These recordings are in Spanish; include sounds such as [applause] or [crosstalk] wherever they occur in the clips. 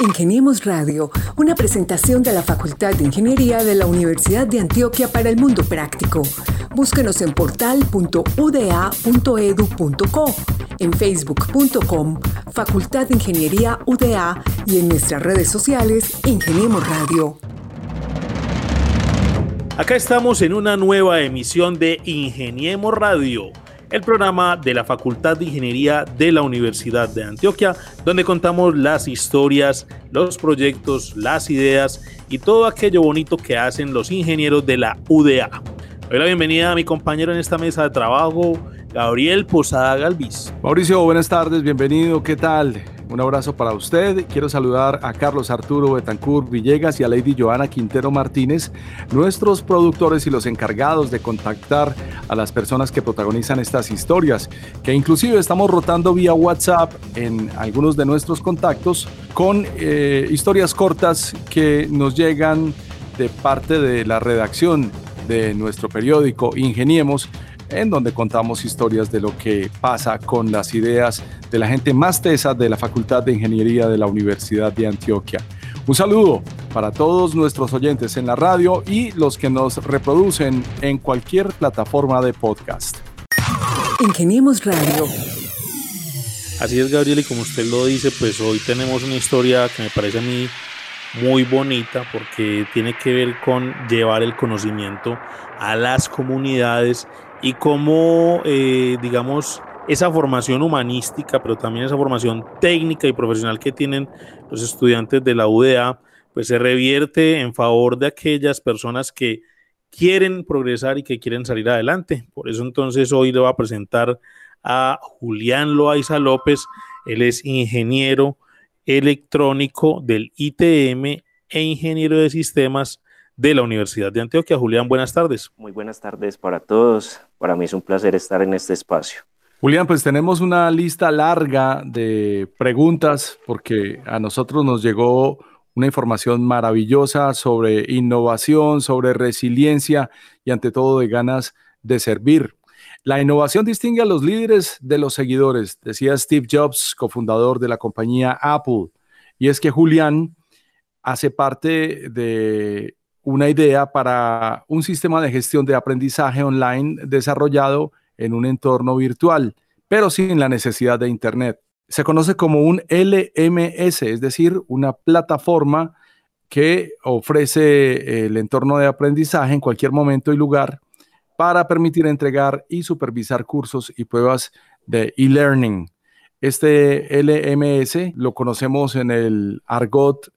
Ingeniemos Radio, una presentación de la Facultad de Ingeniería de la Universidad de Antioquia para el Mundo Práctico. Búsquenos en portal.uda.edu.co, en facebook.com, Facultad de Ingeniería UDA y en nuestras redes sociales Ingeniemos Radio. Acá estamos en una nueva emisión de Ingeniemos Radio el programa de la Facultad de Ingeniería de la Universidad de Antioquia, donde contamos las historias, los proyectos, las ideas y todo aquello bonito que hacen los ingenieros de la UDA. Doy la bienvenida a mi compañero en esta mesa de trabajo, Gabriel Posada Galvis. Mauricio, buenas tardes, bienvenido, ¿qué tal? Un abrazo para usted. Quiero saludar a Carlos Arturo Betancourt Villegas y a Lady Joana Quintero Martínez, nuestros productores y los encargados de contactar a las personas que protagonizan estas historias, que inclusive estamos rotando vía WhatsApp en algunos de nuestros contactos con eh, historias cortas que nos llegan de parte de la redacción de nuestro periódico Ingeniemos en donde contamos historias de lo que pasa con las ideas de la gente más tesa de la Facultad de Ingeniería de la Universidad de Antioquia. Un saludo para todos nuestros oyentes en la radio y los que nos reproducen en cualquier plataforma de podcast. Ingeniemos Radio. Así es, Gabriel, y como usted lo dice, pues hoy tenemos una historia que me parece a mí muy bonita porque tiene que ver con llevar el conocimiento a las comunidades y cómo, eh, digamos, esa formación humanística, pero también esa formación técnica y profesional que tienen los estudiantes de la UDA, pues se revierte en favor de aquellas personas que quieren progresar y que quieren salir adelante. Por eso entonces hoy le voy a presentar a Julián Loaiza López. Él es ingeniero electrónico del ITM e ingeniero de sistemas de la Universidad de Antioquia. Julián, buenas tardes. Muy buenas tardes para todos. Para mí es un placer estar en este espacio. Julián, pues tenemos una lista larga de preguntas porque a nosotros nos llegó una información maravillosa sobre innovación, sobre resiliencia y ante todo de ganas de servir. La innovación distingue a los líderes de los seguidores, decía Steve Jobs, cofundador de la compañía Apple. Y es que Julián hace parte de una idea para un sistema de gestión de aprendizaje online desarrollado en un entorno virtual, pero sin la necesidad de Internet. Se conoce como un LMS, es decir, una plataforma que ofrece el entorno de aprendizaje en cualquier momento y lugar para permitir entregar y supervisar cursos y pruebas de e-learning. Este LMS lo conocemos en el argot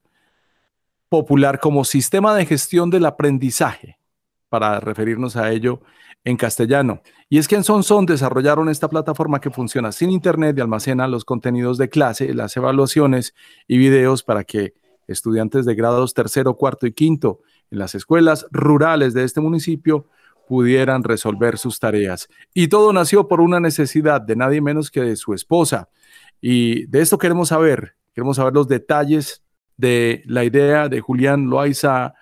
popular como sistema de gestión del aprendizaje, para referirnos a ello en castellano. Y es que en Sonson desarrollaron esta plataforma que funciona sin internet y almacena los contenidos de clase, las evaluaciones y videos para que estudiantes de grados tercero, cuarto y quinto en las escuelas rurales de este municipio pudieran resolver sus tareas. Y todo nació por una necesidad de nadie menos que de su esposa. Y de esto queremos saber, queremos saber los detalles de la idea de Julián Loaiza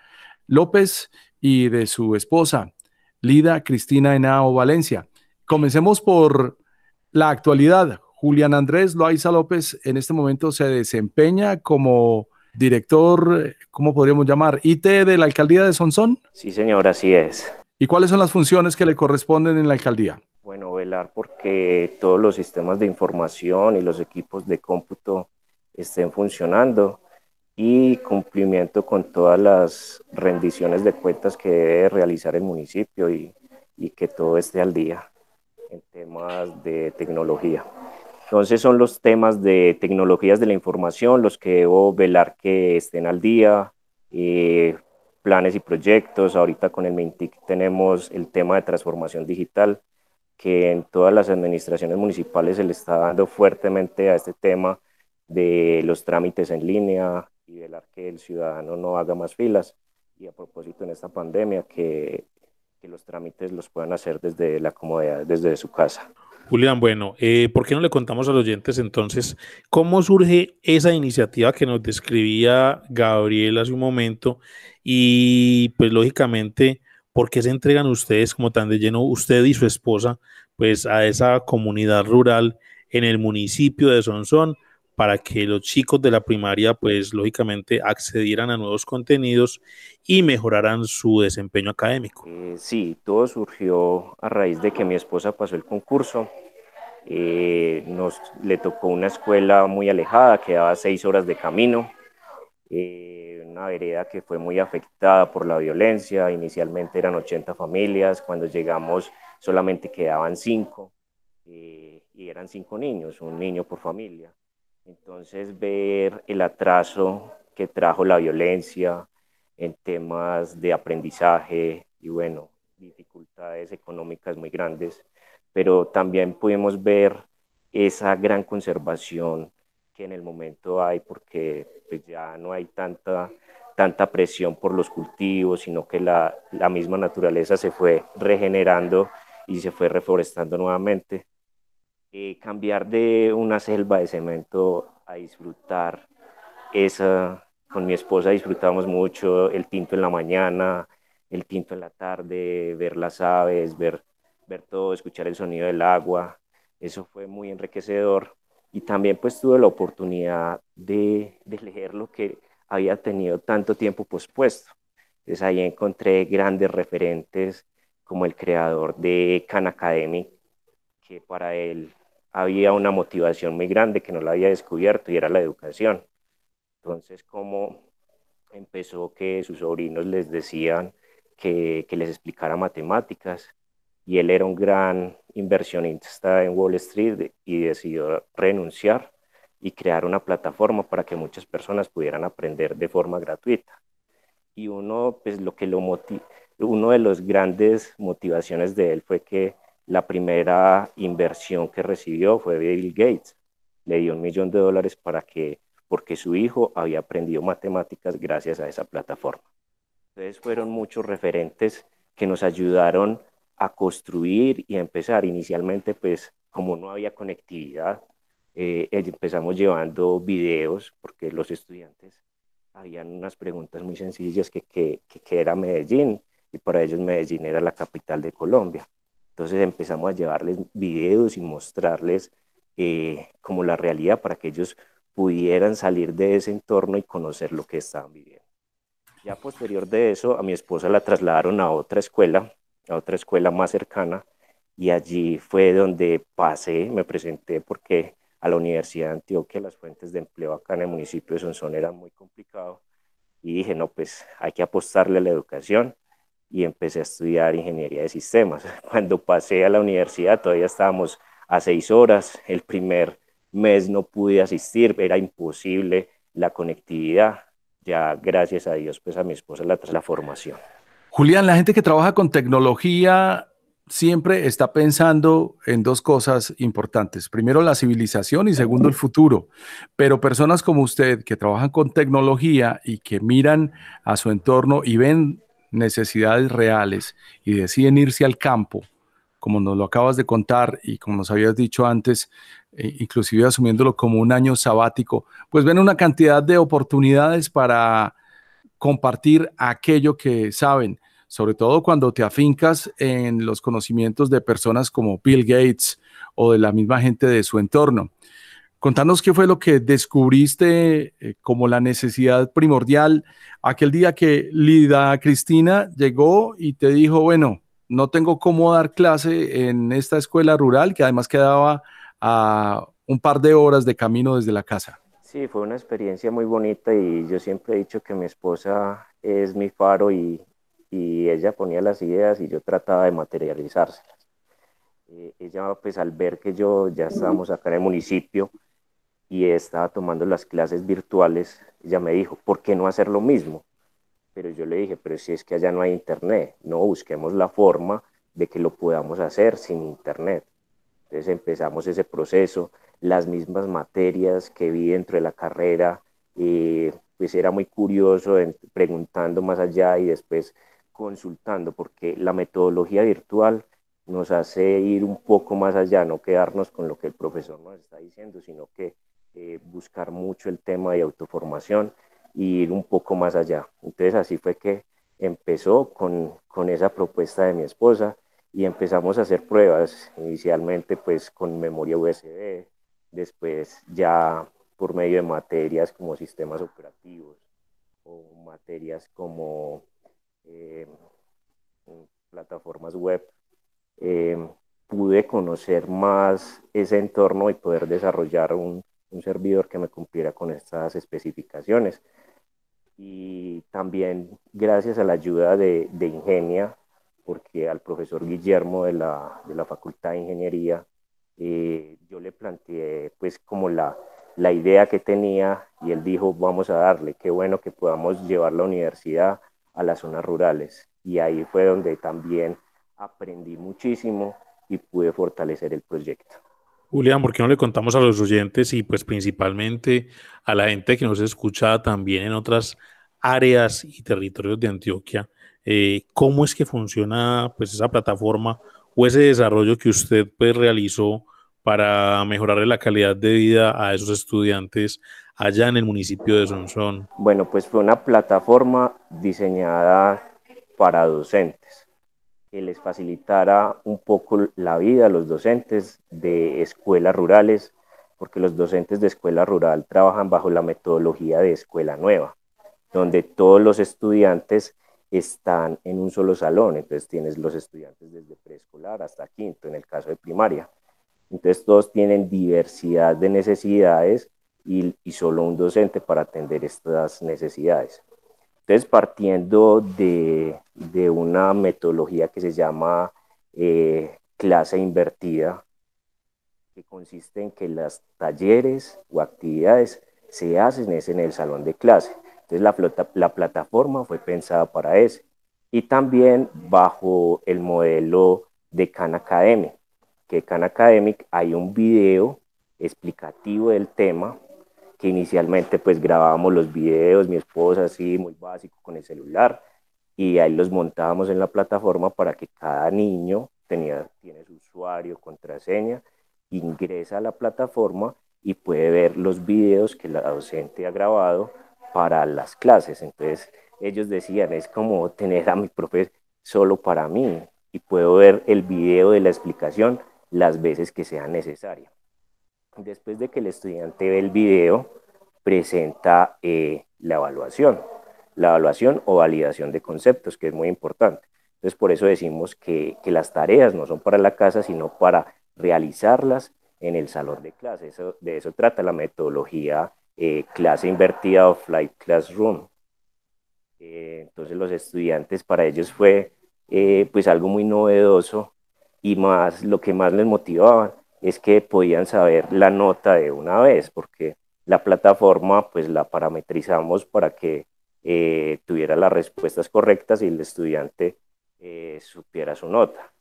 López y de su esposa, Lida Cristina Henao Valencia. Comencemos por la actualidad. Julián Andrés Loaiza López en este momento se desempeña como director, ¿cómo podríamos llamar? IT de la alcaldía de Sonsón. Sí, señor, así es. ¿Y cuáles son las funciones que le corresponden en la alcaldía? Bueno, velar porque todos los sistemas de información y los equipos de cómputo estén funcionando y cumplimiento con todas las rendiciones de cuentas que debe realizar el municipio y, y que todo esté al día en temas de tecnología. Entonces son los temas de tecnologías de la información los que debo velar que estén al día, eh, planes y proyectos. Ahorita con el MINTIC tenemos el tema de transformación digital, que en todas las administraciones municipales se le está dando fuertemente a este tema de los trámites en línea, y velar que el ciudadano no haga más filas. Y a propósito en esta pandemia, que, que los trámites los puedan hacer desde la comodidad, desde su casa. Julián, bueno, eh, ¿por qué no le contamos a los oyentes entonces cómo surge esa iniciativa que nos describía Gabriel hace un momento? Y pues lógicamente, ¿por qué se entregan ustedes como tan de lleno, usted y su esposa, pues a esa comunidad rural en el municipio de Sonsón para que los chicos de la primaria, pues lógicamente accedieran a nuevos contenidos y mejoraran su desempeño académico. Eh, sí, todo surgió a raíz de que mi esposa pasó el concurso. Eh, nos le tocó una escuela muy alejada, quedaba seis horas de camino, eh, una vereda que fue muy afectada por la violencia. Inicialmente eran 80 familias, cuando llegamos solamente quedaban cinco y eran cinco niños, un niño por familia. Entonces, ver el atraso que trajo la violencia en temas de aprendizaje y, bueno, dificultades económicas muy grandes, pero también pudimos ver esa gran conservación que en el momento hay, porque pues, ya no hay tanta, tanta presión por los cultivos, sino que la, la misma naturaleza se fue regenerando y se fue reforestando nuevamente. Eh, cambiar de una selva de cemento a disfrutar esa, con mi esposa disfrutamos mucho el tinto en la mañana, el tinto en la tarde, ver las aves, ver, ver todo, escuchar el sonido del agua, eso fue muy enriquecedor y también pues tuve la oportunidad de, de leer lo que había tenido tanto tiempo pospuesto. Entonces ahí encontré grandes referentes como el creador de Khan Academy, que para él había una motivación muy grande que no la había descubierto y era la educación. Entonces, como empezó que sus sobrinos les decían que, que les explicara matemáticas y él era un gran inversionista en Wall Street y decidió renunciar y crear una plataforma para que muchas personas pudieran aprender de forma gratuita. Y uno, pues lo que lo uno de los grandes motivaciones de él fue que la primera inversión que recibió fue Bill Gates. Le dio un millón de dólares para que, porque su hijo había aprendido matemáticas gracias a esa plataforma. Entonces fueron muchos referentes que nos ayudaron a construir y a empezar. Inicialmente, pues como no había conectividad, eh, empezamos llevando videos porque los estudiantes habían unas preguntas muy sencillas que, que, que era Medellín y para ellos Medellín era la capital de Colombia. Entonces empezamos a llevarles videos y mostrarles eh, como la realidad para que ellos pudieran salir de ese entorno y conocer lo que estaban viviendo. Ya posterior de eso, a mi esposa la trasladaron a otra escuela, a otra escuela más cercana, y allí fue donde pasé, me presenté porque a la Universidad de Antioquia las fuentes de empleo acá en el municipio de Sonsón eran muy complicados y dije, no, pues hay que apostarle a la educación y empecé a estudiar ingeniería de sistemas. [laughs] Cuando pasé a la universidad todavía estábamos a seis horas, el primer mes no pude asistir, era imposible la conectividad. Ya gracias a Dios, pues a mi esposa la, la formación. Julián, la gente que trabaja con tecnología siempre está pensando en dos cosas importantes. Primero, la civilización y segundo, el futuro. Pero personas como usted que trabajan con tecnología y que miran a su entorno y ven necesidades reales y deciden irse al campo, como nos lo acabas de contar y como nos habías dicho antes, eh, inclusive asumiéndolo como un año sabático, pues ven una cantidad de oportunidades para compartir aquello que saben, sobre todo cuando te afincas en los conocimientos de personas como Bill Gates o de la misma gente de su entorno. Contanos qué fue lo que descubriste eh, como la necesidad primordial aquel día que Lida Cristina llegó y te dijo, bueno, no tengo cómo dar clase en esta escuela rural que además quedaba a un par de horas de camino desde la casa. Sí, fue una experiencia muy bonita y yo siempre he dicho que mi esposa es mi faro y, y ella ponía las ideas y yo trataba de materializárselas. Eh, ella, pues al ver que yo ya estábamos acá en el municipio, y estaba tomando las clases virtuales, ella me dijo, ¿por qué no hacer lo mismo? Pero yo le dije, pero si es que allá no hay internet, no busquemos la forma de que lo podamos hacer sin internet. Entonces empezamos ese proceso, las mismas materias que vi dentro de la carrera, y pues era muy curioso preguntando más allá y después consultando, porque la metodología virtual nos hace ir un poco más allá, no quedarnos con lo que el profesor nos está diciendo, sino que eh, buscar mucho el tema de autoformación y ir un poco más allá. Entonces así fue que empezó con, con esa propuesta de mi esposa y empezamos a hacer pruebas, inicialmente pues con memoria USB, después ya por medio de materias como sistemas operativos o materias como eh, plataformas web, eh, pude conocer más ese entorno y poder desarrollar un, servidor que me cumpliera con estas especificaciones. Y también gracias a la ayuda de, de Ingenia, porque al profesor Guillermo de la, de la Facultad de Ingeniería, eh, yo le planteé pues como la, la idea que tenía y él dijo, vamos a darle, qué bueno que podamos llevar la universidad a las zonas rurales. Y ahí fue donde también aprendí muchísimo y pude fortalecer el proyecto. Julián, ¿por qué no le contamos a los oyentes y pues principalmente a la gente que nos escucha también en otras áreas y territorios de Antioquia, eh, cómo es que funciona pues esa plataforma o ese desarrollo que usted pues realizó para mejorarle la calidad de vida a esos estudiantes allá en el municipio de Sonsón? Bueno, pues fue una plataforma diseñada para docentes que les facilitara un poco la vida a los docentes de escuelas rurales, porque los docentes de escuela rural trabajan bajo la metodología de escuela nueva, donde todos los estudiantes están en un solo salón, entonces tienes los estudiantes desde preescolar hasta quinto, en el caso de primaria. Entonces todos tienen diversidad de necesidades y, y solo un docente para atender estas necesidades. Entonces, partiendo de, una metodología que se llama eh, clase invertida, que consiste en que las talleres o actividades se hacen en el salón de clase. Entonces, la, la plataforma fue pensada para eso. Y también bajo el modelo de Khan Academy, que Khan Academic hay un video explicativo del tema que inicialmente pues grabábamos los videos, mi esposa así, muy básico con el celular, y ahí los montábamos en la plataforma para que cada niño tenía, tiene su usuario, contraseña, ingresa a la plataforma y puede ver los videos que la docente ha grabado para las clases. Entonces ellos decían, es como tener a mi profe solo para mí y puedo ver el video de la explicación las veces que sea necesario. Después de que el estudiante ve el video, presenta eh, la evaluación, la evaluación o validación de conceptos, que es muy importante. Entonces, por eso decimos que, las tareas no son para la casa, sino para realizarlas en el salón de clase. Eso, de eso trata la metodología eh, clase invertida o flight classroom. Eh, entonces, los estudiantes, para ellos fue pues algo muy novedoso y más lo que más les motivaba es que podían saber la nota de una vez, porque la plataforma pues la parametrizamos para que eh, tuviera las respuestas correctas y el estudiante eh, supiera su nota.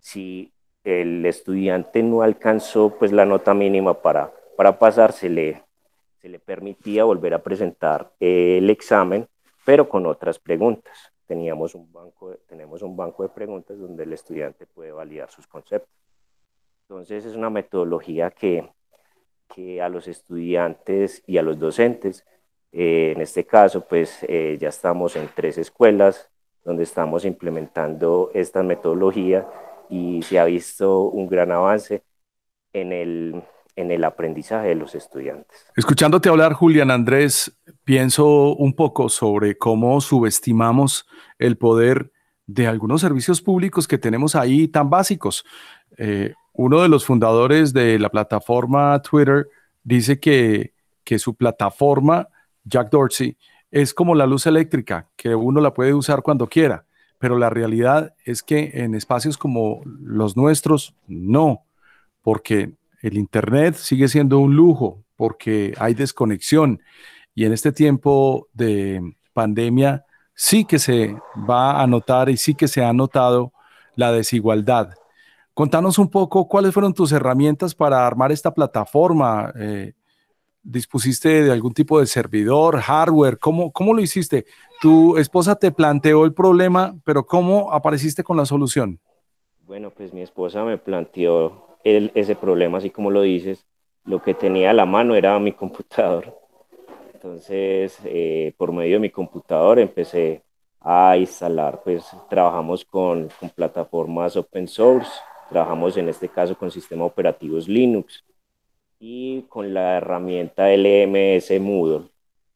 Si el estudiante no alcanzó pues la nota mínima para, para pasar, se le, permitía volver a presentar el examen, pero con otras preguntas. Teníamos un banco, tenemos un banco de preguntas donde el estudiante puede validar sus conceptos. Entonces es una metodología que, que a los estudiantes y a los docentes, eh, en este caso, pues eh, ya estamos en tres escuelas donde estamos implementando esta metodología y se ha visto un gran avance en el, en el aprendizaje de los estudiantes. Escuchándote hablar, Julián Andrés, pienso un poco sobre cómo subestimamos el poder de algunos servicios públicos que tenemos ahí tan básicos. Eh, uno de los fundadores de la plataforma Twitter dice que, su plataforma, Jack Dorsey, es como la luz eléctrica, que uno la puede usar cuando quiera, pero la realidad es que en espacios como los nuestros, no, porque el Internet sigue siendo un lujo, porque hay desconexión. Y en este tiempo de pandemia sí que se va a notar y sí que se ha notado la desigualdad Contanos un poco cuáles fueron tus herramientas para armar esta plataforma. Eh, ¿Dispusiste de algún tipo de servidor, hardware? ¿Cómo, ¿Cómo lo hiciste? Tu esposa te planteó el problema, pero ¿cómo apareciste con la solución? Bueno, pues mi esposa me planteó ese problema, así como lo dices. Lo que tenía a la mano era mi computador. Entonces, eh, por medio de mi computador empecé a instalar, pues trabajamos con, con plataformas open source, Trabajamos en este caso con sistemas operativos Linux y con la herramienta LMS Moodle.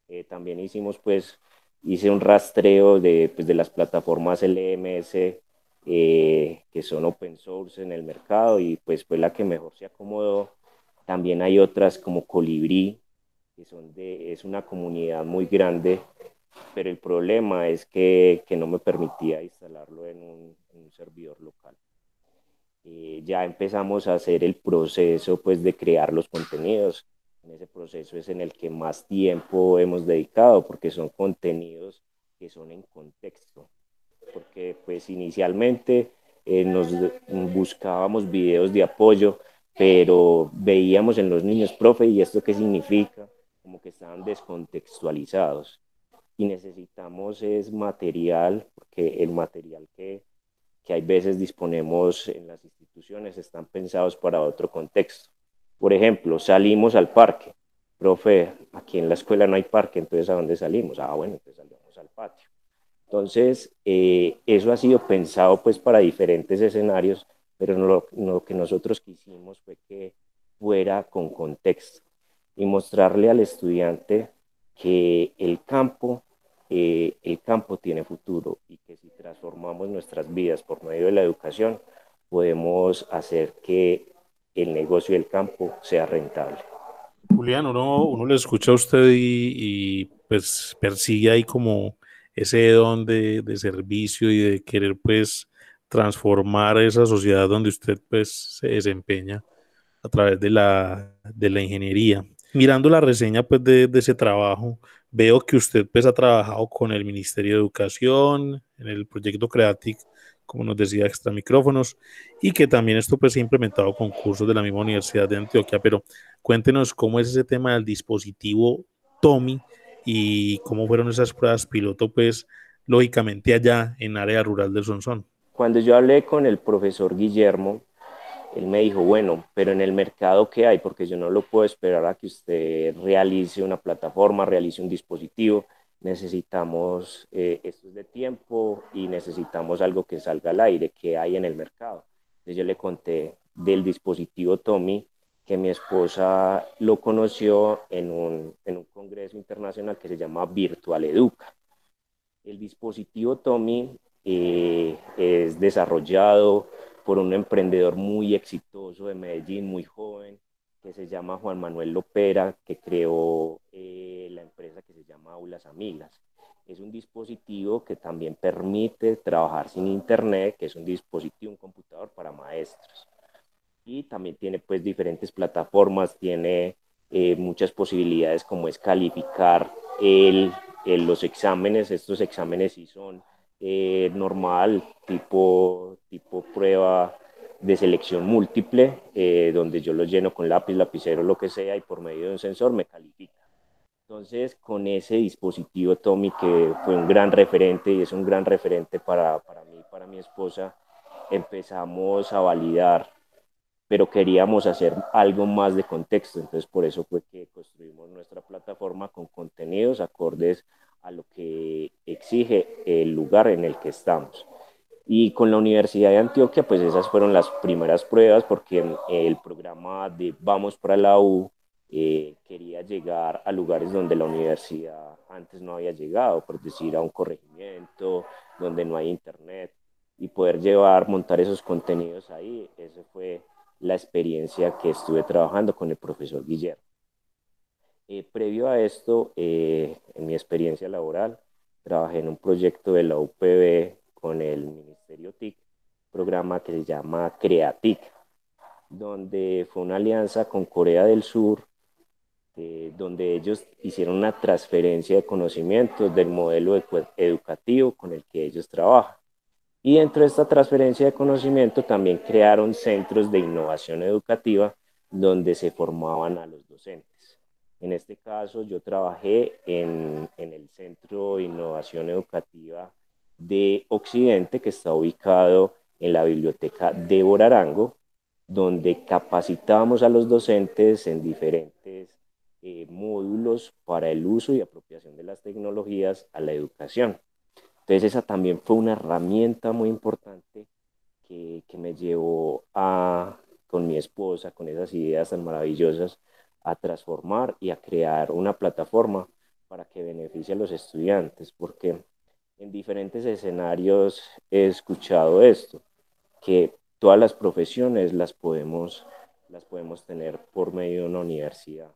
Eh, también hicimos pues, hice un rastreo de, pues, de las plataformas LMS eh, que son open source en el mercado y pues fue la que mejor se acomodó. También hay otras como Colibrí, que son de, es una comunidad muy grande, pero el problema es que, que no me permitía instalarlo en un, en un servidor local. Eh, ya empezamos a hacer el proceso pues de crear los contenidos. En ese proceso es en el que más tiempo hemos dedicado porque son contenidos que son en contexto. Porque pues inicialmente eh, nos buscábamos videos de apoyo, pero veíamos en los niños, profe, ¿y esto qué significa? Como que estaban descontextualizados. Y necesitamos es material, porque el material que, que hay veces disponemos en las instituciones están pensados para otro contexto. Por ejemplo, salimos al parque. Profe, aquí en la escuela no hay parque, entonces ¿a dónde salimos? Ah, bueno, entonces salimos al patio. Entonces, eh, eso ha sido pensado pues para diferentes escenarios, pero lo, lo que nosotros quisimos fue que fuera con contexto y mostrarle al estudiante que el campo eh, el campo tiene futuro y que si transformamos nuestras vidas por medio de la educación, podemos hacer que el negocio del campo sea rentable. Julián, uno, uno le escucha a usted y, pues persigue ahí como ese don de, de, servicio y de querer pues transformar esa sociedad donde usted pues se desempeña a través de la, de la ingeniería. Mirando la reseña pues de, ese trabajo, Veo que usted pues ha trabajado con el Ministerio de Educación, en el proyecto Creatic, como nos decía, extra micrófonos, y que también esto pues ha implementado con cursos de la misma Universidad de Antioquia, pero cuéntenos cómo es ese tema del dispositivo Tommy y cómo fueron esas pruebas piloto pues lógicamente allá en área rural del Sonsón. Cuando yo hablé con el profesor Guillermo, él me dijo, bueno, pero en el mercado ¿qué hay? Porque yo no lo puedo esperar a que usted realice una plataforma, realice un dispositivo. Necesitamos eh, esto de tiempo y necesitamos algo que salga al aire, que hay en el mercado. Entonces yo le conté del dispositivo Tommy, que mi esposa lo conoció en un, en un congreso internacional que se llama Virtual Educa. El dispositivo Tommy eh, es desarrollado por un emprendedor muy exitoso de Medellín, muy joven, que se llama Juan Manuel Lopera, que creó eh, la empresa que se llama Aulas Amigas. Es un dispositivo que también permite trabajar sin internet, que es un dispositivo, un computador para maestros. Y también tiene pues diferentes plataformas, tiene eh, muchas posibilidades como es calificar el, los exámenes. Estos exámenes sí son eh, normal, tipo, tipo prueba de selección múltiple, eh, donde yo lo lleno con lápiz, lapicero, lo que sea, y por medio de un sensor me califica. Entonces, con ese dispositivo Tommy, que fue un gran referente y es un gran referente para, para mí y para mi esposa, empezamos a validar, pero queríamos hacer algo más de contexto. Entonces, por eso fue que construimos nuestra plataforma con contenidos acordes a lo que exige el lugar en el que estamos. Y con la Universidad de Antioquia, pues esas fueron las primeras pruebas porque el programa de Vamos para la U eh, quería llegar a lugares donde la universidad antes no había llegado, por decir, a un corregimiento, donde no hay internet, y poder llevar, montar esos contenidos ahí, esa fue la experiencia que estuve trabajando con el profesor Guillermo. Eh, previo a esto, eh, en mi experiencia laboral, trabajé en un proyecto de la UPB con el Ministerio TIC, programa que se llama CREATIC, donde fue una alianza con Corea del Sur, eh, donde ellos hicieron una transferencia de conocimientos del modelo educativo con el que ellos trabajan. Y dentro de esta transferencia de conocimiento también crearon centros de innovación educativa donde se formaban a los docentes. En este caso, yo trabajé en, el Centro de Innovación Educativa de Occidente, que está ubicado en la Biblioteca de Arango, donde capacitábamos a los docentes en diferentes eh, módulos para el uso y apropiación de las tecnologías a la educación. Entonces esa también fue una herramienta muy importante que, que me llevó a, con mi esposa, con esas ideas tan maravillosas, a transformar y a crear una plataforma para que beneficie a los estudiantes, porque en diferentes escenarios he escuchado esto, que todas las profesiones las podemos, las podemos tener por medio de una universidad,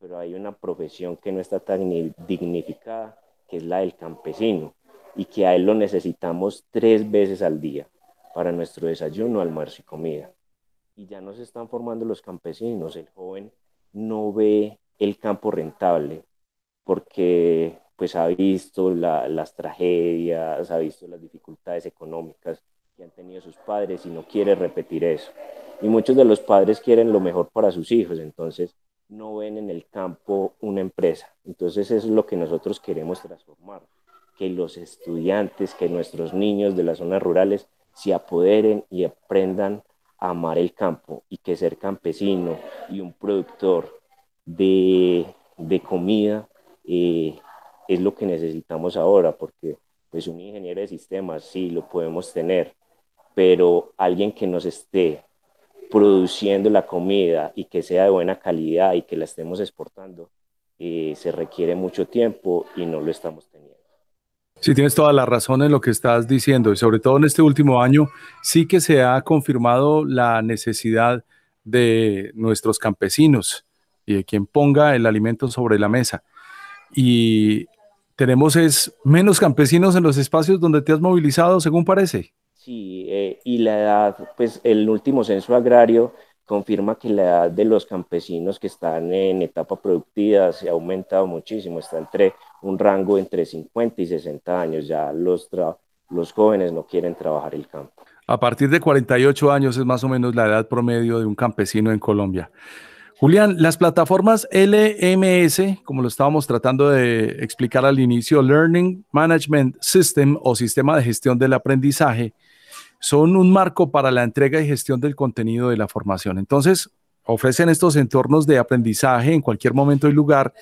pero hay una profesión que no está tan dignificada, que es la del campesino, y que a él lo necesitamos tres veces al día para nuestro desayuno, almuerzo y comida. Y ya no se están formando los campesinos, el joven no ve el campo rentable porque pues ha visto las tragedias, ha visto las dificultades económicas que han tenido sus padres y no quiere repetir eso. Y muchos de los padres quieren lo mejor para sus hijos, entonces no ven en el campo una empresa. Entonces es lo que nosotros queremos transformar, que los estudiantes, que nuestros niños de las zonas rurales se apoderen y aprendan amar el campo y que ser campesino y un productor de, de comida eh, es lo que necesitamos ahora, porque pues un ingeniero de sistemas sí lo podemos tener, pero alguien que nos esté produciendo la comida y que sea de buena calidad y que la estemos exportando, eh, se requiere mucho tiempo y no lo estamos. Sí, tienes toda la razón en lo que estás diciendo y sobre todo en este último año sí que se ha confirmado la necesidad de nuestros campesinos y de quien ponga el alimento sobre la mesa. Y tenemos es menos campesinos en los espacios donde te has movilizado, según parece. Sí, eh, y la edad, pues el último censo agrario confirma que la edad de los campesinos que están en etapa productiva se ha aumentado muchísimo, está entre un rango entre 50 y 60 años, ya los, los jóvenes no quieren trabajar el campo. A partir de 48 años es más o menos la edad promedio de un campesino en Colombia. Julián, las plataformas LMS, como lo estábamos tratando de explicar al inicio, Learning Management System o Sistema de Gestión del Aprendizaje, son un marco para la entrega y gestión del contenido de la formación. Entonces, ofrecen estos entornos de aprendizaje en cualquier momento y lugar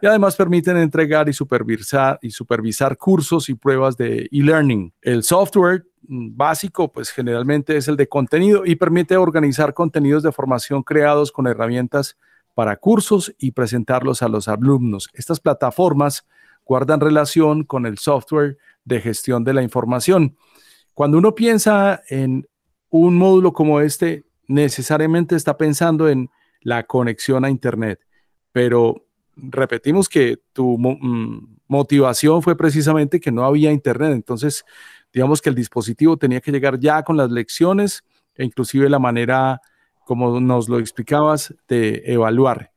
y además permiten entregar y supervisar, y supervisar cursos y pruebas de e-learning. El software mm, básico, pues generalmente es el de contenido y permite organizar contenidos de formación creados con herramientas para cursos y presentarlos a los alumnos. Estas plataformas guardan relación con el software de gestión de la información. Cuando uno piensa en un módulo como este, necesariamente está pensando en la conexión a Internet, pero repetimos que tu mm, motivación fue precisamente que no había Internet, entonces digamos que el dispositivo tenía que llegar ya con las lecciones e inclusive la manera, como nos lo explicabas, de evaluar.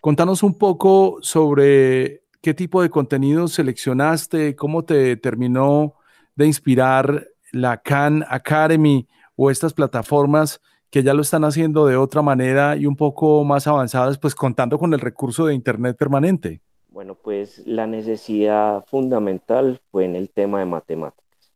Contanos un poco sobre qué tipo de contenido seleccionaste, cómo te terminó de inspirar la Khan Academy o estas plataformas que ya lo están haciendo de otra manera y un poco más avanzadas, pues contando con el recurso de Internet permanente? Bueno, pues la necesidad fundamental fue en el tema de matemáticas,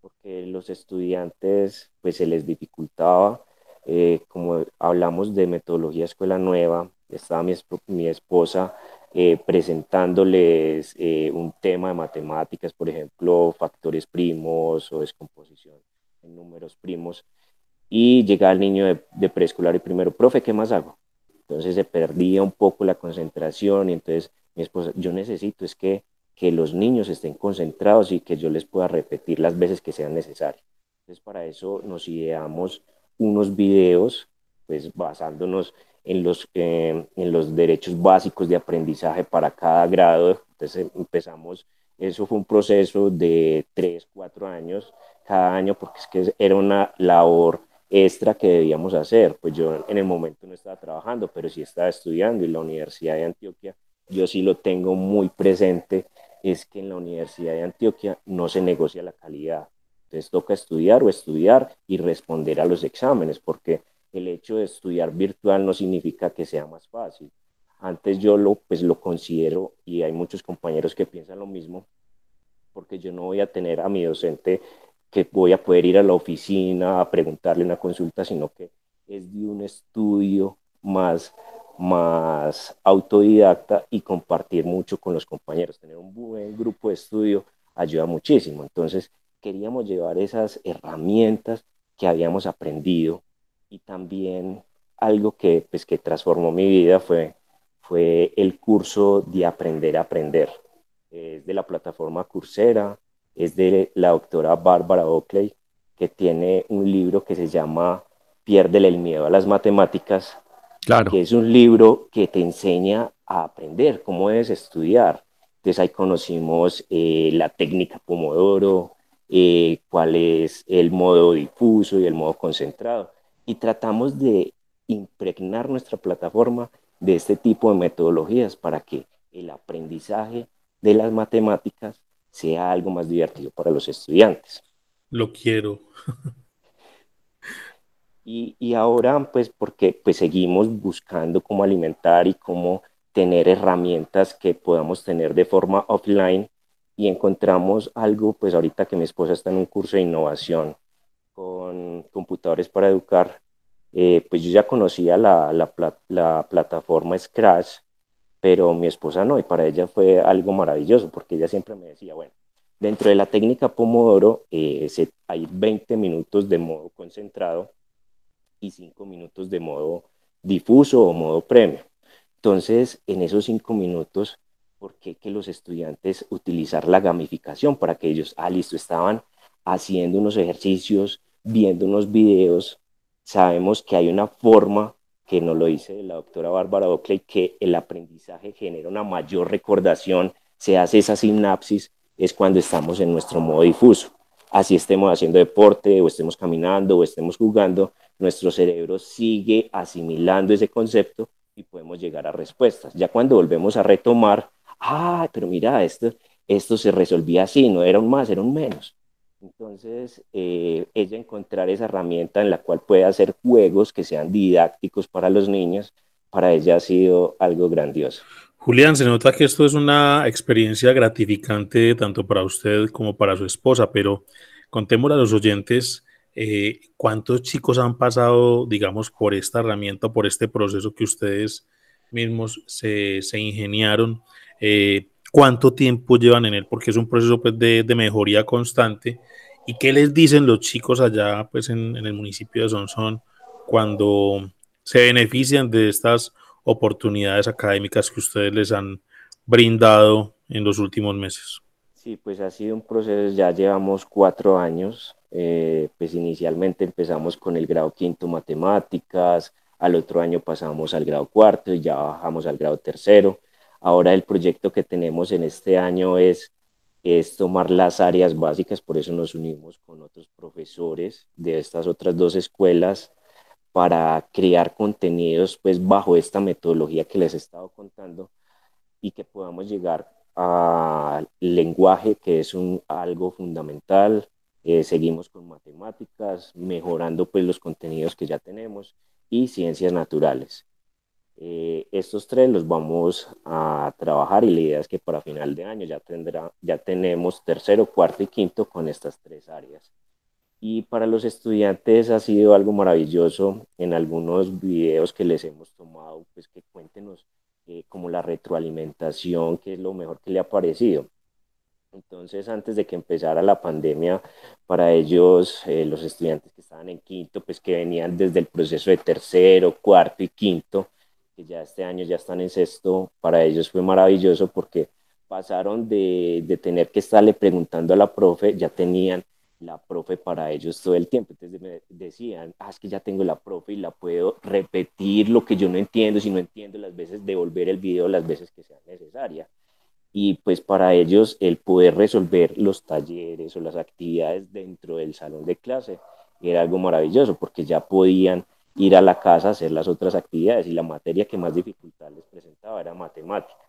porque los estudiantes pues se les dificultaba, eh, como hablamos de metodología escuela nueva, estaba mi, mi esposa eh, presentándoles eh, un tema de matemáticas, por ejemplo, factores primos o descomposición en números primos, y llegaba el niño de, preescolar y primero, profe, ¿qué más hago? Entonces se perdía un poco la concentración y entonces mi esposa, yo necesito es que, que los niños estén concentrados y que yo les pueda repetir las veces que sean necesarias. Entonces para eso nos ideamos unos videos, pues basándonos en los, eh, en los derechos básicos de aprendizaje para cada grado. Entonces empezamos, eso fue un proceso de tres, cuatro años cada año, porque es que era una labor extra que debíamos hacer. Pues yo en el momento no estaba trabajando, pero sí estaba estudiando y la Universidad de Antioquia, yo sí lo tengo muy presente, es que en la Universidad de Antioquia no se negocia la calidad. Entonces toca estudiar o estudiar y responder a los exámenes, porque el hecho de estudiar virtual no significa que sea más fácil. Antes yo lo, pues lo considero, y hay muchos compañeros que piensan lo mismo, porque yo no voy a tener a mi docente que voy a poder ir a la oficina a preguntarle una consulta, sino que es de un estudio más, más autodidacta y compartir mucho con los compañeros. Tener un buen grupo de estudio ayuda muchísimo. Entonces, queríamos llevar esas herramientas que habíamos aprendido y también algo que, pues, que transformó mi vida fue, fue el curso de Aprender a Aprender. Es de la plataforma Coursera, es de la doctora Bárbara Oakley, que tiene un libro que se llama Piérdele el miedo a las matemáticas, claro. que es un libro que te enseña a aprender cómo debes estudiar. Entonces ahí conocimos eh, la técnica Pomodoro, eh, cuál es el modo difuso y el modo concentrado. Y tratamos de impregnar nuestra plataforma de este tipo de metodologías para que el aprendizaje de las matemáticas sea algo más divertido para los estudiantes. Lo quiero. [laughs] y, y, ahora, pues, porque pues, seguimos buscando cómo alimentar y cómo tener herramientas que podamos tener de forma offline y encontramos algo, pues ahorita que mi esposa está en un curso de innovación con computadores para educar, eh, pues yo ya conocía la, la, la, plataforma Scratch, pero mi esposa no, y para ella fue algo maravilloso, porque ella siempre me decía, bueno, dentro de la técnica Pomodoro eh, hay 20 minutos de modo concentrado y 5 minutos de modo difuso o modo premio. Entonces, en esos 5 minutos, ¿por qué que los estudiantes utilizar la gamificación para que ellos, ah, listo, estaban haciendo unos ejercicios, viendo unos videos, sabemos que hay una forma, que nos lo dice la doctora Bárbara Oakley, que el aprendizaje genera una mayor recordación, se hace esa sinapsis, es cuando estamos en nuestro modo difuso. Así estemos haciendo deporte, o estemos caminando, o estemos jugando, nuestro cerebro sigue asimilando ese concepto y podemos llegar a respuestas. Ya cuando volvemos a retomar, ah, pero mira, esto, esto se resolvía así, no era un más, era un menos. Entonces, eh, ella encontrar esa herramienta en la cual puede hacer juegos que sean didácticos para los niños, para ella ha sido algo grandioso. Julián, se nota que esto es una experiencia gratificante tanto para usted como para su esposa, pero contémosle a los oyentes eh, cuántos chicos han pasado, digamos, por esta herramienta, por este proceso que ustedes mismos se, se ingeniaron. Eh, cuánto tiempo llevan en él, porque es un proceso pues, de, de, mejoría constante. ¿Y qué les dicen los chicos allá pues, en, en el municipio de Sonsón cuando se benefician de estas oportunidades académicas que ustedes les han brindado en los últimos meses? Sí, pues ha sido un proceso, ya llevamos cuatro años, eh, pues inicialmente empezamos con el grado quinto matemáticas, al otro año pasamos al grado cuarto y ya bajamos al grado tercero. Ahora el proyecto que tenemos en este año es, es tomar las áreas básicas, por eso nos unimos con otros profesores de estas otras dos escuelas para crear contenidos pues bajo esta metodología que les he estado contando y que podamos llegar al lenguaje que es un, algo fundamental. Eh, seguimos con matemáticas, mejorando pues los contenidos que ya tenemos y ciencias naturales. Eh, estos tres los vamos a trabajar y la idea es que para final de año ya, tendrá, tenemos tercero, cuarto y quinto con estas tres áreas. Y para los estudiantes ha sido algo maravilloso en algunos videos que les hemos tomado, pues que cuéntenos eh, como la retroalimentación, que es lo mejor que le ha parecido. Entonces, antes de que empezara la pandemia, para ellos, eh, los estudiantes que estaban en quinto, pues que venían desde el proceso de tercero, cuarto y quinto, que ya este año ya están en sexto, para ellos fue maravilloso porque pasaron de, de tener que estarle preguntando a la profe, ya tenían la profe para ellos todo el tiempo. Entonces me decían, ah, es que ya tengo la profe y la puedo repetir lo que yo no entiendo, si no entiendo las veces, devolver el video las veces que sea necesaria. Y pues para ellos el poder resolver los talleres o las actividades dentro del salón de clase era algo maravilloso porque ya podían ir a la casa a hacer las otras actividades y la materia que más dificultad les presentaba era matemática.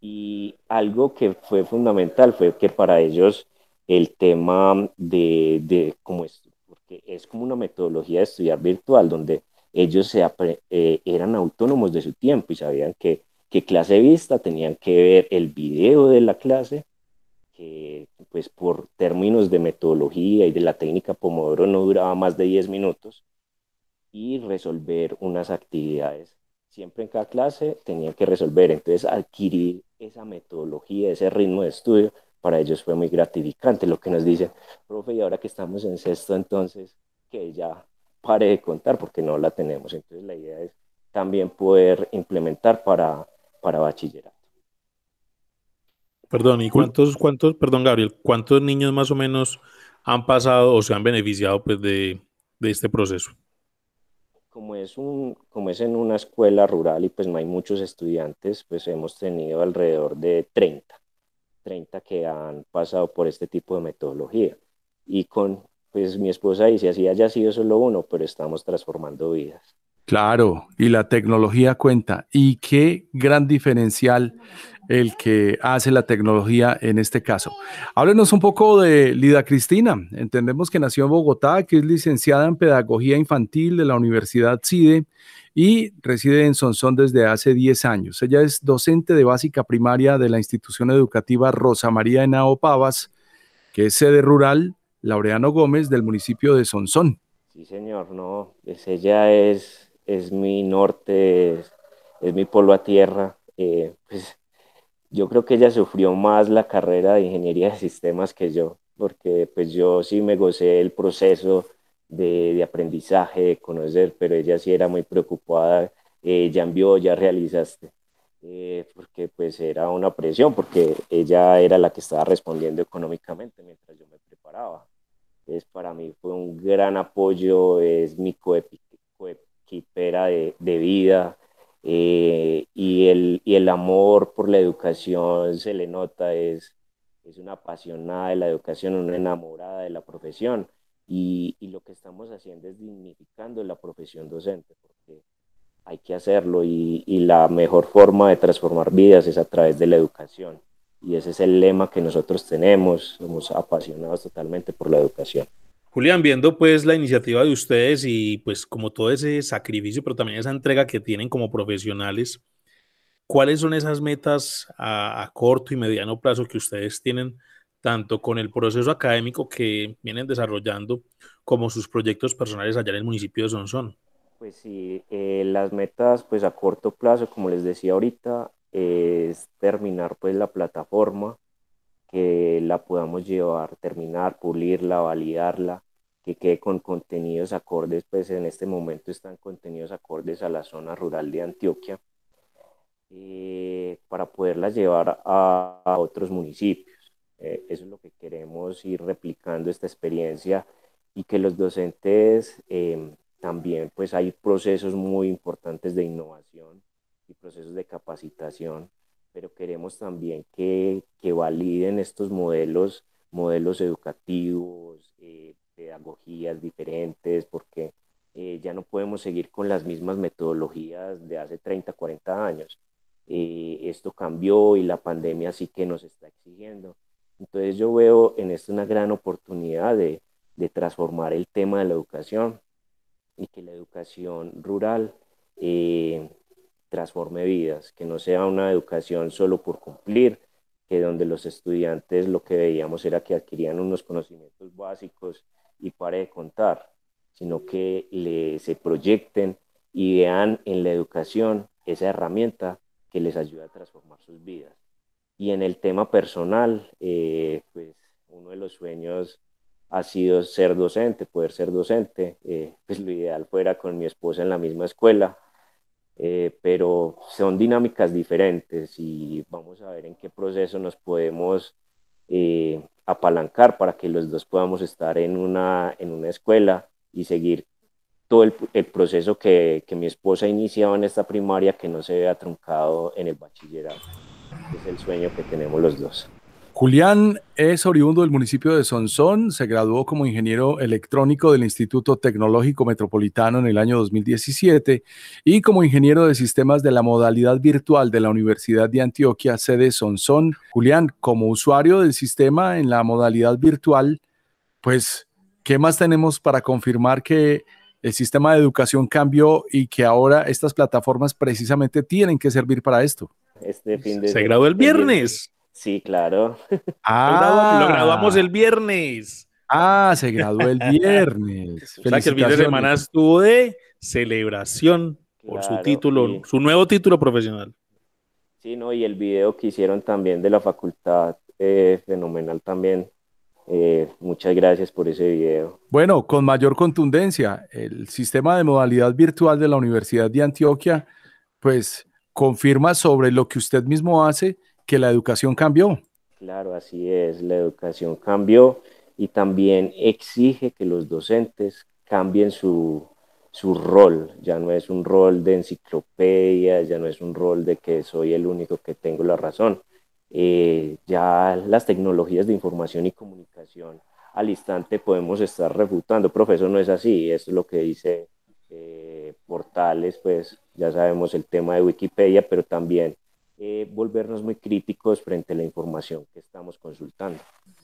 Y algo que fue fundamental fue que para ellos el tema de, de cómo es, porque es como una metodología de estudiar virtual donde ellos se, eh, eran autónomos de su tiempo y sabían que, que clase vista tenían que ver el video de la clase, que pues por términos de metodología y de la técnica Pomodoro no duraba más de 10 minutos, y resolver unas actividades. Siempre en cada clase tenían que resolver, entonces adquirir esa metodología, ese ritmo de estudio, para ellos fue muy gratificante. Lo que nos dice, profe, y ahora que estamos en sexto, entonces, que ya pare de contar porque no la tenemos. Entonces la idea es también poder implementar para, para bachillerato. Perdón, ¿y cuántos, cuántos, perdón Gabriel, cuántos niños más o menos han pasado o se han beneficiado pues, de, de este proceso? Como es, un, como es en una escuela rural y pues no hay muchos estudiantes, pues hemos tenido alrededor de 30, 30 que han pasado por este tipo de metodología. Y con, pues mi esposa dice, así haya sido solo uno, pero estamos transformando vidas. Claro, y la tecnología cuenta. Y qué gran diferencial el que hace la tecnología en este caso. Háblenos un poco de Lida Cristina. Entendemos que nació en Bogotá, que es licenciada en Pedagogía Infantil de la Universidad CIDE y reside en Sonsón desde hace 10 años. Ella es docente de básica primaria de la institución educativa Rosa María Henao Pavas, que es sede rural Laureano Gómez del municipio de Sonsón. Sí, señor, no, pues ella es es mi norte, es, mi polo a tierra. Eh, pues yo creo que ella sufrió más la carrera de ingeniería de sistemas que yo, porque pues yo sí me gocé el proceso de, aprendizaje, de conocer, pero ella sí era muy preocupada, eh, ya envió, ya realizaste, eh, porque pues era una presión, porque ella era la que estaba respondiendo económicamente mientras yo me preparaba. Entonces para mí fue un gran apoyo, es mi coepi de, de vida eh, y, el, y el amor por la educación se le nota, es, es una apasionada de la educación, una enamorada de la profesión y, y lo que estamos haciendo es dignificando la profesión docente porque hay que hacerlo y, y la mejor forma de transformar vidas es a través de la educación y ese es el lema que nosotros tenemos, somos apasionados totalmente por la educación. Julián, viendo pues la iniciativa de ustedes y pues como todo ese sacrificio, pero también esa entrega que tienen como profesionales, ¿cuáles son esas metas a, corto y mediano plazo que ustedes tienen tanto con el proceso académico que vienen desarrollando como sus proyectos personales allá en el municipio de Sonsón? Pues sí, eh, las metas pues a corto plazo, como les decía ahorita, es terminar pues la plataforma, que la podamos llevar, terminar, pulirla, validarla, que quede con contenidos acordes, pues en este momento están contenidos acordes a la zona rural de Antioquia, eh, para poderla llevar a, otros municipios. Eh, eso es lo que queremos ir replicando esta experiencia y que los docentes em, también, pues hay procesos muy importantes de innovación y procesos de capacitación pero queremos también que, que validen estos modelos, modelos educativos, eh, pedagogías diferentes, porque eh, ya no podemos seguir con las mismas metodologías de hace 30, 40 años. Eh, esto cambió y la pandemia sí que nos está exigiendo. Entonces yo veo en esto una gran oportunidad de, de transformar el tema de la educación y que la educación rural transforme vidas, que no sea una educación solo por cumplir, que donde los estudiantes lo que veíamos era que adquirían unos conocimientos básicos y pare de contar, sino que le, se proyecten y vean en la educación esa herramienta que les ayuda a transformar sus vidas. Y en el tema personal, eh, pues uno de los sueños ha sido ser docente, poder ser docente. Eh, pues lo ideal fuera con mi esposa en la misma escuela, eh, pero son dinámicas diferentes y vamos a ver en qué proceso nos podemos eh, apalancar para que los dos podamos estar en una, en una escuela y seguir todo el, el proceso que, que, mi esposa ha iniciado en esta primaria que no se vea truncado en el bachillerato. Es el sueño que tenemos los dos. Julián es oriundo del municipio de Sonsón, se graduó como ingeniero electrónico del Instituto Tecnológico Metropolitano en el año 2017 y como ingeniero de sistemas de la modalidad virtual de la Universidad de Antioquia, sede Sonsón. Julián, como usuario del sistema en la modalidad virtual, pues, ¿qué más tenemos para confirmar que el sistema de educación cambió y que ahora estas plataformas precisamente tienen que servir para esto? Este fin de se graduó el viernes. Sí, claro. [laughs] Ah, lo graduamos el viernes. Ah, se graduó el [laughs] viernes. o sea que el fin de semana estuvo de celebración por su título, su nuevo título profesional. Sí, no, y el video que hicieron también de la facultad, eh, fenomenal también. Eh, muchas gracias por ese video. Bueno, con mayor contundencia, el sistema de modalidad virtual de la Universidad de Antioquia, pues confirma sobre lo que usted mismo hace que la educación cambió. Claro, así es, la educación cambió y también exige que los docentes cambien su, su rol, ya no es un rol de enciclopedia, ya no es un rol de que soy el único que tengo la razón. Eh, ya las tecnologías de información y comunicación al instante podemos estar refutando, profesor, no es así, es lo que dice eh, portales, pues ya sabemos el tema de Wikipedia, pero también eh, volvernos muy críticos frente a la información que estamos consultando.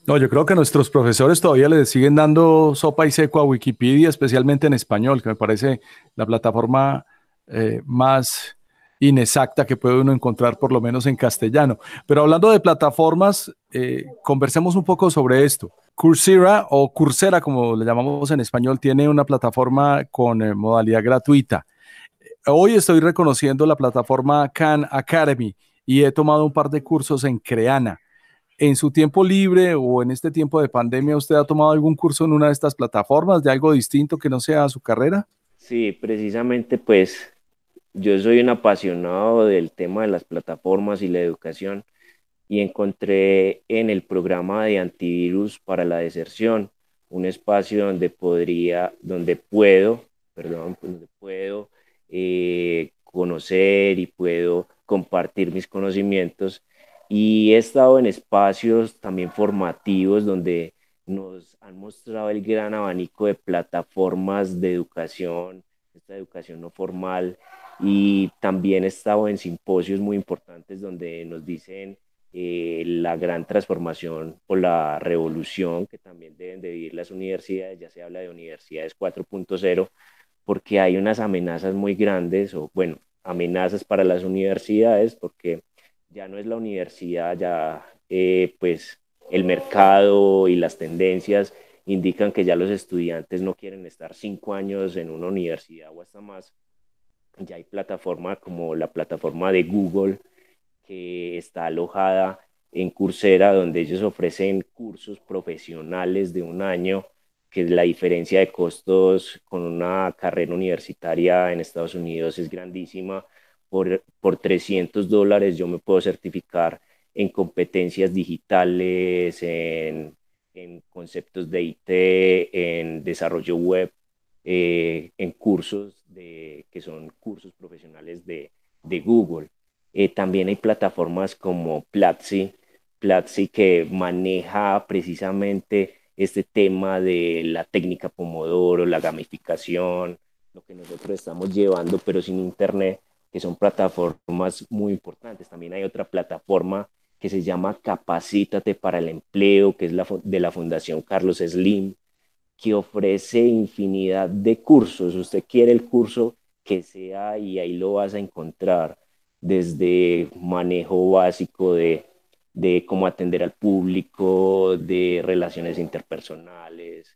No, yo creo que nuestros profesores todavía le siguen dando sopa y seco a Wikipedia, especialmente en español, que me parece la plataforma eh, más inexacta que puede uno encontrar, por lo menos en castellano. Pero hablando de plataformas, eh, conversemos un poco sobre esto. Coursera o Coursera, como le llamamos en español, tiene una plataforma con modalidad gratuita. Hoy estoy reconociendo la plataforma Khan Academy y he tomado un par de cursos en Creana. ¿En su tiempo libre o en este tiempo de pandemia usted ha tomado algún curso en una de estas plataformas de algo distinto que no sea su carrera? Sí, precisamente pues yo soy un apasionado del tema de las plataformas y la educación y encontré en el programa de antivirus para la deserción un espacio donde podría, donde puedo, perdón, donde puedo eh, conocer y puedo compartir mis conocimientos. Y he estado en espacios también formativos donde nos han mostrado el gran abanico de plataformas de educación, esta educación no formal, y también he estado en simposios muy importantes donde nos dicen eh, la gran transformación o la revolución que también deben de vivir las universidades, ya se habla de universidades 4.0, porque hay unas amenazas muy grandes, o bueno, amenazas para las universidades porque ya no es la universidad, ya eh, pues el mercado y las tendencias indican que ya los estudiantes no quieren estar cinco años en una universidad o hasta más. Ya hay plataformas como la plataforma de Google que está alojada en Coursera, donde ellos ofrecen cursos profesionales de un año que la diferencia de costos con una carrera universitaria en Estados Unidos es grandísima. Por, por 300 dólares yo me puedo certificar en competencias digitales, en, en conceptos de IT, en desarrollo web, eh, en cursos de, que son cursos profesionales de, de Google. Eh, también hay plataformas como Platzi, Platzi que maneja precisamente este tema de la técnica Pomodoro, la gamificación, lo que nosotros estamos llevando, pero sin Internet, que son plataformas muy importantes. También hay otra plataforma que se llama Capacítate para el Empleo, que es la, de la Fundación Carlos Slim, que ofrece infinidad de cursos. Usted quiere el curso que sea y ahí lo vas a encontrar, desde manejo básico de de cómo atender al público, de relaciones interpersonales,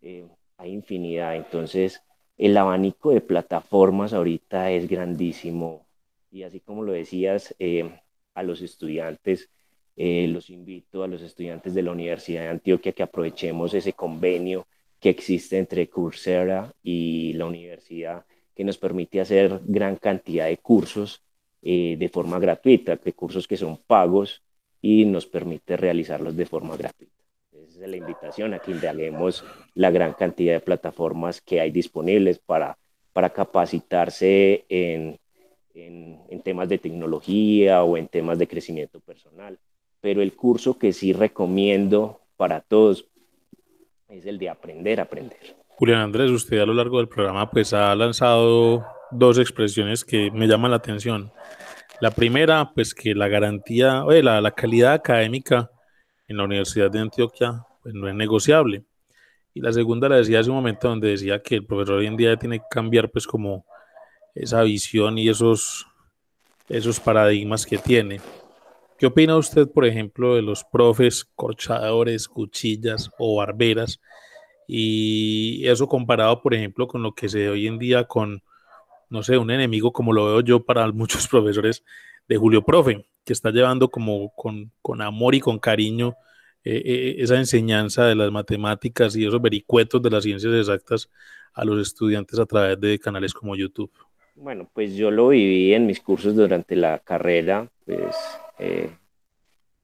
eh, hay infinidad. Entonces, el abanico de plataformas ahorita es grandísimo y así como lo decías, eh, a los estudiantes, eh, los invito a los estudiantes de la Universidad de Antioquia que aprovechemos ese convenio que existe entre Coursera y la universidad que nos permite hacer gran cantidad de cursos de forma gratuita, de cursos que son pagos y nos permite realizarlos de forma gratuita. Esa es la invitación a que indaguemos la gran cantidad de plataformas que hay disponibles para, para capacitarse en, en, en temas de tecnología o en temas de crecimiento personal. Pero el curso que sí recomiendo para todos es el de aprender a aprender. Julián Andrés, usted a lo largo del programa pues ha lanzado dos expresiones que me llaman la atención. La primera, pues que la garantía, oye, la, la, calidad académica en la Universidad de Antioquia pues, no es negociable. Y la segunda la decía hace un momento donde decía que el profesor hoy en día tiene que cambiar pues como esa visión y esos, esos paradigmas que tiene. ¿Qué opina usted, por ejemplo, de los profes corchadores, cuchillas o barberas? Y eso comparado, por ejemplo, con lo que se ve hoy en día con no sé, un enemigo como lo veo yo para [laughs] muchos profesores de Julio Profe, que está llevando como con, amor y con cariño eh, eh, esa enseñanza de las matemáticas y esos vericuetos de las ciencias exactas a los estudiantes a través de canales como YouTube? Bueno, pues yo lo viví en mis cursos durante la carrera, pues eh,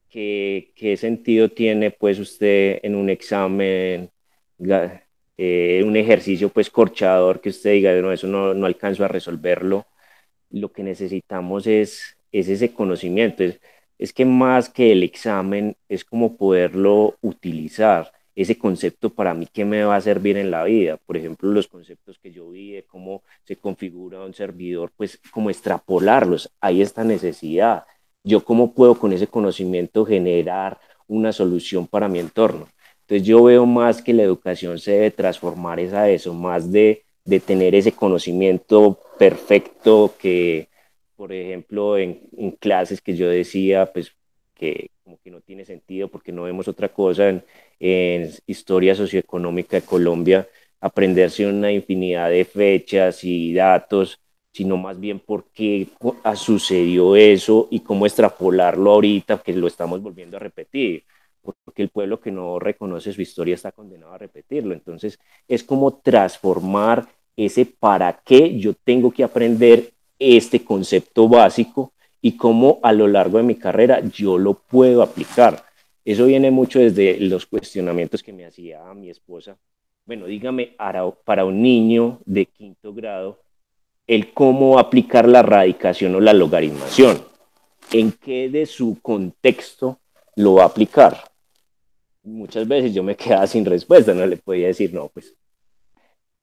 ¿qué, sentido tiene pues usted en un examen, un ejercicio pues corchador que usted diga, no, eso no, no alcanzo a resolverlo? Lo que necesitamos es, es ese conocimiento, es, es que más que el examen es como poderlo utilizar, ese concepto para mí que me va a servir en la vida. Por ejemplo, los conceptos que yo vi de cómo se configura un servidor, pues como extrapolarlos, hay esta necesidad. Yo cómo puedo con ese conocimiento generar una solución para mi entorno. Entonces yo veo más que la educación se debe transformar es a eso, más de, de tener ese conocimiento perfecto que, por ejemplo, en, clases que yo decía, pues que como que no tiene sentido porque no vemos otra cosa en, historia socioeconómica de Colombia, aprenderse una infinidad de fechas y datos, sino más bien por qué sucedió eso y cómo extrapolarlo ahorita, que lo estamos volviendo a repetir, porque el pueblo que no reconoce su historia está condenado a repetirlo. Entonces, es como transformar ese para qué yo tengo que aprender este concepto básico y cómo a lo largo de mi carrera yo lo puedo aplicar. Eso viene mucho desde los cuestionamientos que me hacía mi esposa. Bueno, dígame, para un niño de quinto grado, el cómo aplicar la radicación o la logaritmación. ¿En qué de su contexto lo va a aplicar? Muchas veces yo me [laughs] quedaba sin respuesta, no le podía decir, no, pues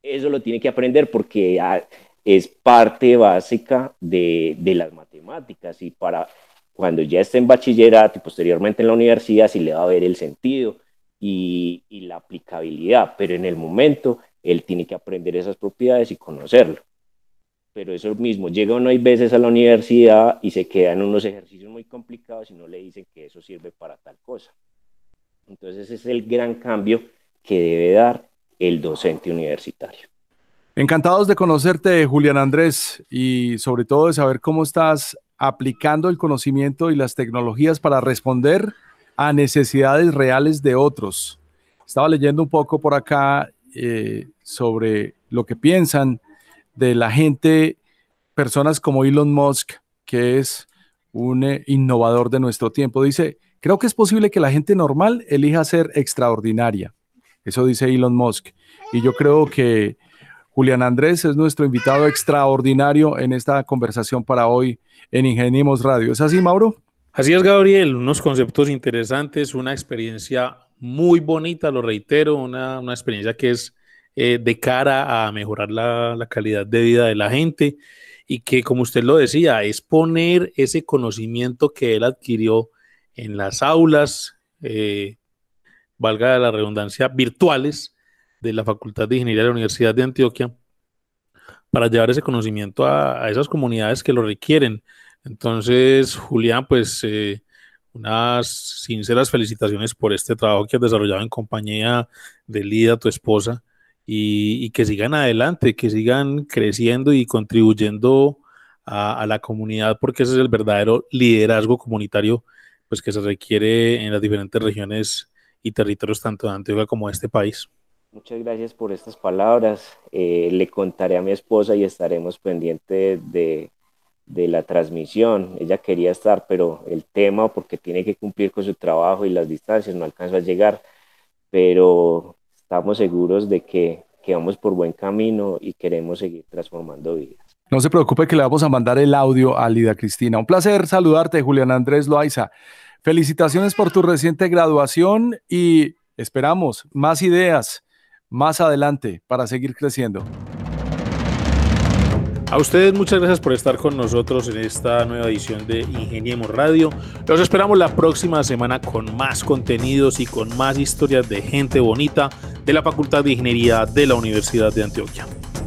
eso lo tiene que aprender porque es parte básica de, las matemáticas y para cuando ya esté en bachillerato y posteriormente en la universidad sí le va a ver el sentido y, la aplicabilidad, pero en el momento él tiene que aprender esas propiedades y conocerlo. Pero eso mismo, llega uno hay veces a la universidad y se quedan unos ejercicios muy complicados y no le dicen que eso sirve para tal cosa. Entonces ese es el gran cambio que debe dar el docente universitario. Encantados de conocerte, Julián Andrés, y sobre todo de saber cómo estás aplicando el conocimiento y las tecnologías para responder a necesidades reales de otros. Estaba leyendo un poco por acá eh, sobre lo que piensan de la gente, personas como Elon Musk, que es un eh, innovador de nuestro tiempo. Dice, creo que es posible que la gente normal elija ser extraordinaria. Eso dice Elon Musk. Y yo creo que Julián Andrés es nuestro invitado extraordinario en esta conversación para hoy en Ingeniemos Radio. ¿Es así, Mauro? Así es, Gabriel. Unos conceptos interesantes, una experiencia muy bonita, lo reitero, una, experiencia que es eh, de cara a mejorar la, calidad de vida de la gente y que, como usted lo decía, es poner ese conocimiento que él adquirió en las aulas, eh, valga la redundancia, virtuales, de la Facultad de Ingeniería de la Universidad de Antioquia para llevar ese conocimiento a, esas comunidades que lo requieren. Entonces, Julián, pues eh, unas sinceras felicitaciones por este trabajo que has desarrollado en compañía de Lida, tu esposa, y, que sigan adelante, que sigan creciendo y contribuyendo a, a, la comunidad, porque ese es el verdadero liderazgo comunitario pues, que se requiere en las diferentes regiones y territorios tanto de Antioquia como de este país. Muchas gracias por estas palabras. Eh, le contaré a mi esposa y estaremos pendientes de, la transmisión. Ella quería estar, pero el tema, porque tiene que cumplir con su trabajo y las distancias, no alcanzó a llegar. Pero estamos seguros de que, que vamos por buen camino y queremos seguir transformando vidas. No se preocupe que le vamos a mandar el audio a Lida Cristina. Un placer saludarte, Julián Andrés Loaiza. Felicitaciones por tu reciente graduación y esperamos más ideas más adelante para seguir creciendo. A ustedes muchas gracias por estar con nosotros en esta nueva edición de Ingeniemos Radio. Los esperamos la próxima semana con más contenidos y con más historias de gente bonita de la Facultad de Ingeniería de la Universidad de Antioquia.